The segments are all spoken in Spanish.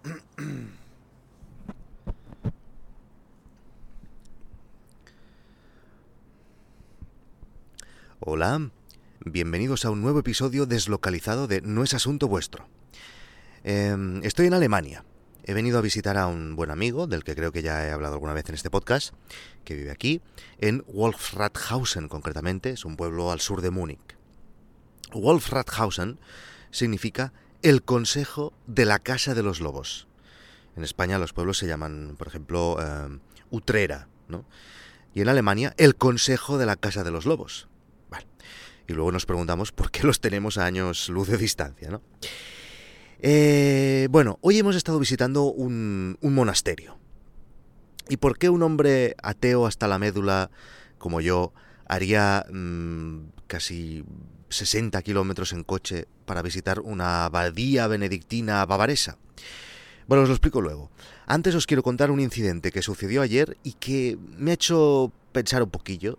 Hola, bienvenidos a un nuevo episodio deslocalizado de No es asunto vuestro. Em, estoy en Alemania. He venido a visitar a un buen amigo, del que creo que ya he hablado alguna vez en este podcast, que vive aquí, en Wolfrathausen concretamente, es un pueblo al sur de Múnich. Wolfrathausen significa el Consejo de la Casa de los Lobos. En España los pueblos se llaman, por ejemplo, eh, Utrera, ¿no? Y en Alemania, el Consejo de la Casa de los Lobos. Y luego nos preguntamos por qué los tenemos a años luz de distancia, ¿no? Eh, bueno, hoy hemos estado visitando un, monasterio. ¿Y por qué un hombre ateo hasta la médula como yo haría mm, casi 60 kilómetros en coche para visitar una abadía benedictina bavaresa? Bueno, os lo explico luego. Antes os quiero contar un incidente que sucedió ayer y que me ha hecho pensar un poquillo,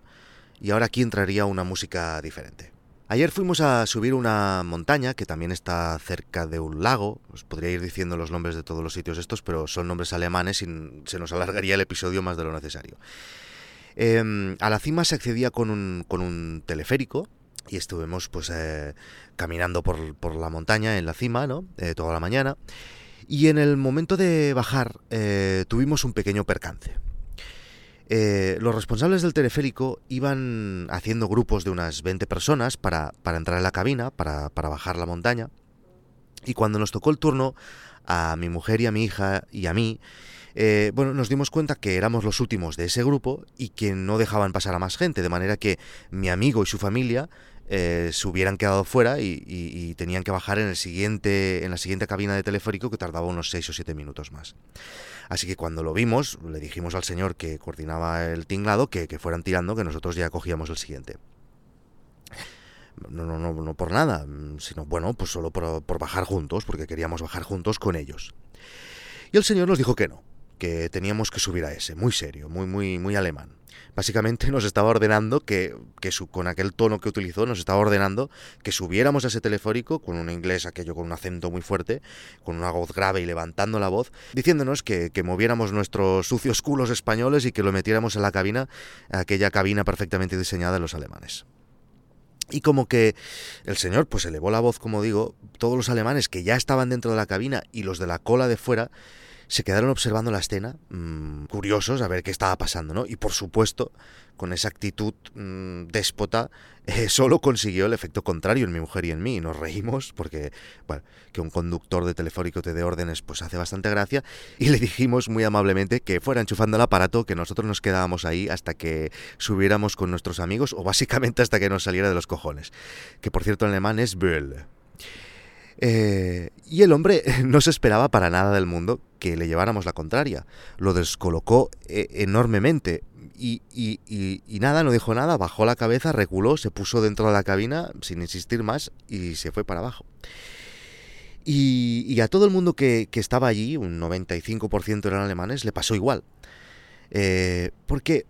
y ahora aquí entraría una música diferente. Ayer fuimos a subir una montaña que también está cerca de un lago. Os podría ir diciendo los nombres de todos los sitios estos, pero son nombres alemanes y se nos alargaría el episodio más de lo necesario. Em, a la cima se accedía con un, con un teleférico y estuvimos pues eh, caminando por, la montaña en la cima, ¿no? Eh, toda la mañana. Y en el momento de bajar eh, tuvimos un pequeño percance. Los responsables del teleférico iban haciendo grupos de unas 20 personas para, entrar en la cabina, para, bajar la montaña. Y cuando nos tocó el turno a mi mujer y a mi hija y a mí, eh, bueno, nos dimos cuenta que éramos los últimos de ese grupo y que no dejaban pasar a más gente, de manera que mi amigo y su familia eh, se hubieran quedado fuera y, tenían que bajar en, el siguiente, en la siguiente cabina de teleférico que tardaba unos 6 o 7 minutos más. Así que cuando lo vimos, le dijimos al señor que coordinaba el tinglado que, fueran tirando, que nosotros ya cogíamos el siguiente. No, no, no, no por nada, sino bueno, pues solo por, por bajar juntos, porque queríamos bajar juntos con ellos. Y el señor nos dijo que no, que teníamos que subir a ese, muy serio, muy, muy, muy alemán básicamente nos estaba ordenando que, con aquel tono que utilizó, nos estaba ordenando que subiéramos a ese teleférico con un inglés aquello con un acento muy fuerte, con una voz grave y levantando la voz, diciéndonos que, moviéramos nuestros sucios culos españoles y que lo metiéramos en la cabina, aquella cabina perfectamente diseñada de los alemanes. Y como que el señor pues elevó la voz, como digo, todos los alemanes que ya estaban dentro de la cabina y los de la cola de fuera se quedaron observando la escena, mm, curiosos a ver qué estaba pasando, ¿no? Y por supuesto, con esa actitud mm, déspota, eh, solo consiguió el efecto contrario en mi mujer y en mí. Y nos reímos porque, bueno, que un conductor de telefónico te dé órdenes, pues hace bastante gracia. Y le dijimos muy amablemente que fuera enchufando el aparato, que nosotros nos quedábamos ahí hasta que subiéramos con nuestros amigos, o básicamente hasta que nos saliera de los cojones. Que por cierto en alemán es Böll. Eh, y el hombre no se esperaba para nada del mundo que le lleváramos la contraria. Lo descolocó eh, enormemente. Y, nada, no dijo nada, bajó la cabeza, reculó, se puso dentro de la cabina sin insistir más y se fue para abajo. Y, a todo el mundo que, estaba allí, un 95% eran alemanes, le pasó igual. Eh, porque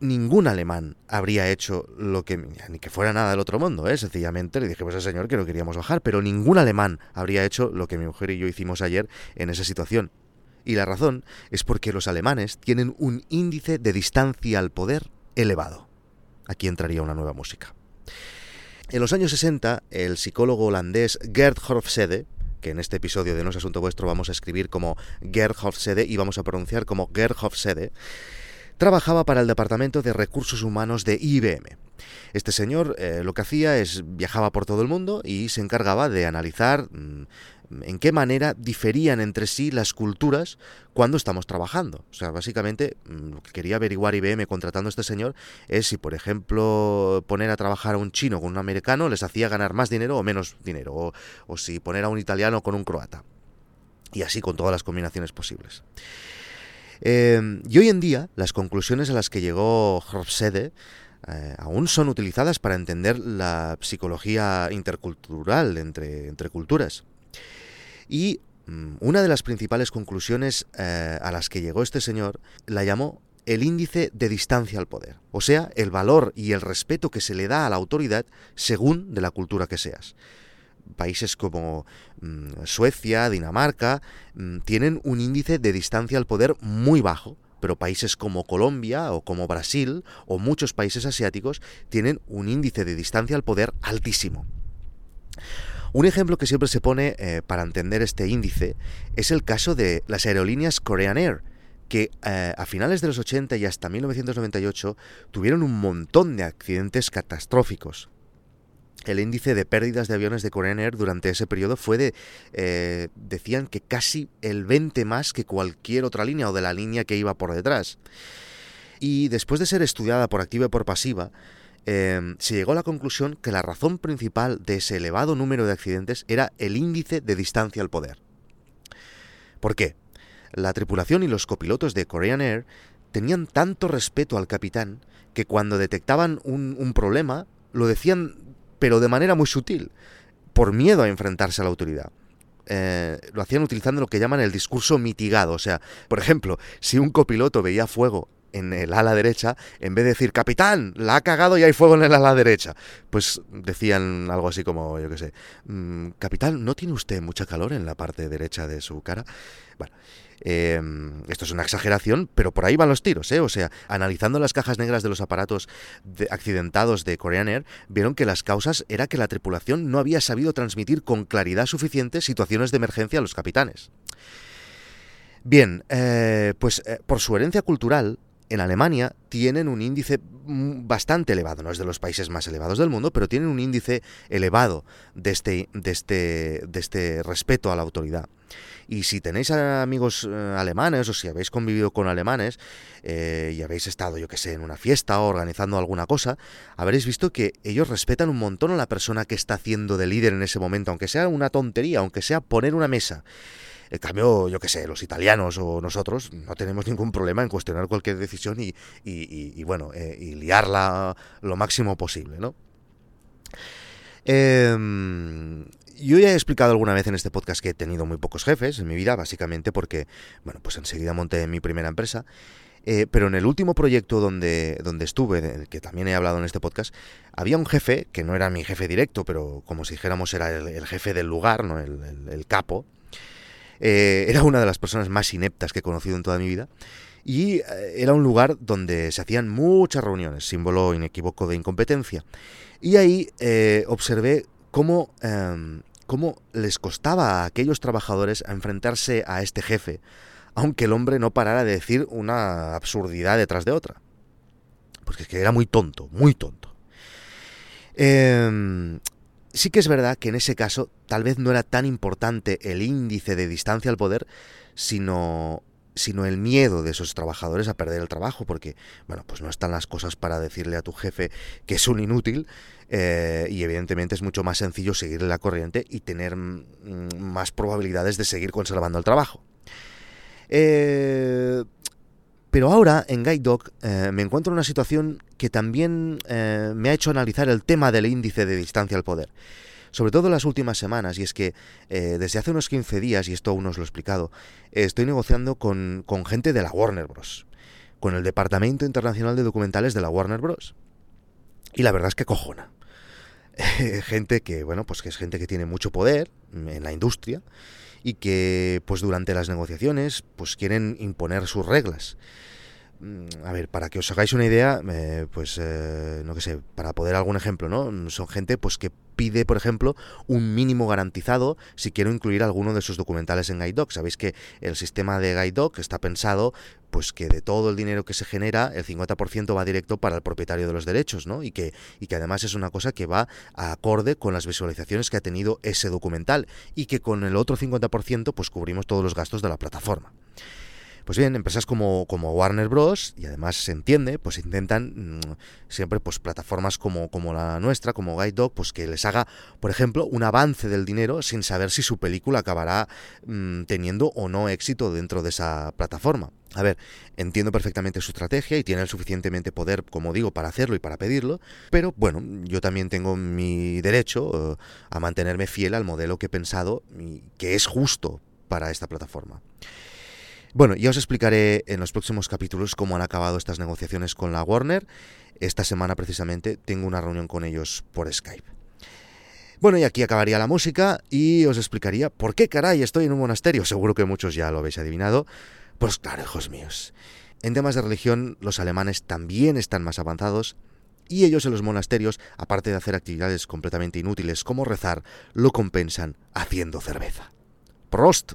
ningún alemán habría hecho lo que, ni que fuera nada del otro mundo, ¿eh? sencillamente le dijimos al señor que no queríamos bajar, pero ningún alemán habría hecho lo que mi mujer y yo hicimos ayer en esa situación. Y la razón es porque los alemanes tienen un índice de distancia al poder elevado. Aquí entraría una nueva música. En los años 60, el psicólogo holandés Gerd Hofstede, que en este episodio de No es Asunto Vuestro vamos a escribir como Gerd Hofstede y vamos a pronunciar como Gerd Hofstede, trabajaba para el Departamento de Recursos Humanos de IBM. Este señor eh, lo que hacía es viajaba por todo el mundo y se encargaba de analizar mm, en qué manera diferían entre sí las culturas cuando estamos trabajando. O sea, básicamente mm, lo que quería averiguar IBM contratando a este señor es si, por ejemplo, poner a trabajar a un chino con un americano les hacía ganar más dinero o menos dinero, o, o si poner a un italiano con un croata. Y así con todas las combinaciones posibles. Em, y hoy en día, las conclusiones a las que llegó Hofstede eh, aún son utilizadas para entender la psicología intercultural entre, entre culturas. Y mm, una de las principales conclusiones eh, a las que llegó este señor la llamó el índice de distancia al poder, o sea, el valor y el respeto que se le da a la autoridad según de la cultura que seas. Países como mm, Suecia, Dinamarca, mm, tienen un índice de distancia al poder muy bajo, pero países como Colombia o como Brasil o muchos países asiáticos tienen un índice de distancia al poder altísimo. Un ejemplo que siempre se pone eh, para entender este índice es el caso de las aerolíneas Korean Air, que eh, a finales de los 80 y hasta 1998 tuvieron un montón de accidentes catastróficos. El índice de pérdidas de aviones de Korean Air durante ese periodo fue de, eh, decían que casi el 20 más que cualquier otra línea o de la línea que iba por detrás. Y después de ser estudiada por activa y por pasiva, eh, se llegó a la conclusión que la razón principal de ese elevado número de accidentes era el índice de distancia al poder. ¿Por qué? La tripulación y los copilotos de Korean Air tenían tanto respeto al capitán que cuando detectaban un, problema lo decían pero de manera muy sutil, por miedo a enfrentarse a la autoridad. Eh, lo hacían utilizando lo que llaman el discurso mitigado. O sea, por ejemplo, si un copiloto veía fuego en el ala derecha, en vez de decir, capitán, la ha cagado y hay fuego en el ala derecha, pues decían algo así como, yo qué sé, mm, capitán, ¿no tiene usted mucha calor en la parte derecha de su cara? Bueno, Em, esto es una exageración, pero por ahí van los tiros, ¿eh? O sea, analizando las cajas negras de los aparatos accidentados de Korean Air, vieron que las causas era que la tripulación no había sabido transmitir con claridad suficiente situaciones de emergencia a los capitanes. Bien, eh, pues eh, por su herencia cultural, en Alemania tienen un índice bastante elevado, no es de los países más elevados del mundo, pero tienen un índice elevado de este, de este, de este respeto a la autoridad. Y si tenéis amigos eh, alemanes o si habéis convivido con alemanes eh, y habéis estado, yo que sé, en una fiesta o organizando alguna cosa, habréis visto que ellos respetan un montón a la persona que está haciendo de líder en ese momento, aunque sea una tontería, aunque sea poner una mesa. En cambio, yo que sé, los italianos o nosotros no tenemos ningún problema en cuestionar cualquier decisión y, bueno, eh, y liarla lo máximo posible, ¿no? Eh, yo ya he explicado alguna vez en este podcast que he tenido muy pocos jefes en mi vida, básicamente porque, bueno, pues enseguida monté mi primera empresa. Eh, pero en el último proyecto donde, donde estuve, que también he hablado en este podcast, había un jefe, que no era mi jefe directo, pero como si dijéramos era el, jefe del lugar, ¿no? el, capo. Eh, era una de las personas más ineptas que he conocido en toda mi vida. Y eh, era un lugar donde se hacían muchas reuniones, símbolo inequívoco de incompetencia. Y ahí observé Em, cómo, les costaba a aquellos trabajadores enfrentarse a este jefe, aunque el hombre no parara de decir una absurdidad detrás de otra. Porque es que era muy tonto, muy tonto. Em, sí que es verdad que en ese caso tal vez no era tan importante el índice de distancia al poder, sino sino el miedo de esos trabajadores a perder el trabajo, porque, bueno, pues no están las cosas para decirle a tu jefe que es un inútil, eh, y evidentemente es mucho más sencillo seguir la corriente y tener mm, más probabilidades de seguir conservando el trabajo. Eh, pero ahora en Guide Dog eh, me encuentro en una situación que también me ha hecho analizar el tema del índice de distancia al poder sobre todo en las últimas semanas, y es que desde hace unos 15 días, y esto aún os lo he explicado, estoy negociando con, con, gente de la Warner Bros., con el Departamento Internacional de Documentales de la Warner Bros. Y la verdad es que cojona. gente que, bueno, pues que es gente que tiene mucho poder en la industria y que, pues durante las negociaciones, pues quieren imponer sus reglas. Mm, a ver, para que os hagáis una idea, eh, pues eh, no que sé, para poder algún ejemplo, ¿no? Son gente pues que pide, por ejemplo, un mínimo garantizado si quiero incluir alguno de sus documentales en Guide Sabéis que el sistema de Guide está pensado pues que de todo el dinero que se genera, el 50% va directo para el propietario de los derechos, ¿no? Y que, y que además es una cosa que va a acorde con las visualizaciones que ha tenido ese documental y que con el otro 50% pues cubrimos todos los gastos de la plataforma. Pues bien, empresas como, como Warner Bros. y además se entiende, pues intentan mm, siempre pues plataformas como, como la nuestra, como Guide Dog, pues que les haga, por ejemplo, un avance del dinero sin saber si su película acabará mm, teniendo o no éxito dentro de esa plataforma. A ver, entiendo perfectamente su estrategia y tiene el suficientemente poder, como digo, para hacerlo y para pedirlo, pero bueno, yo también tengo mi derecho eh, a mantenerme fiel al modelo que he pensado y que es justo para esta plataforma. Bueno, ya os explicaré en los próximos capítulos cómo han acabado estas negociaciones con la Warner. Esta semana precisamente tengo una reunión con ellos por Skype. Bueno, y aquí acabaría la música y os explicaría por qué caray estoy en un monasterio. Seguro que muchos ya lo habéis adivinado. Pues claro, hijos míos. En temas de religión, los alemanes también están más avanzados y ellos en los monasterios, aparte de hacer actividades completamente inútiles como rezar, lo compensan haciendo cerveza. Prost.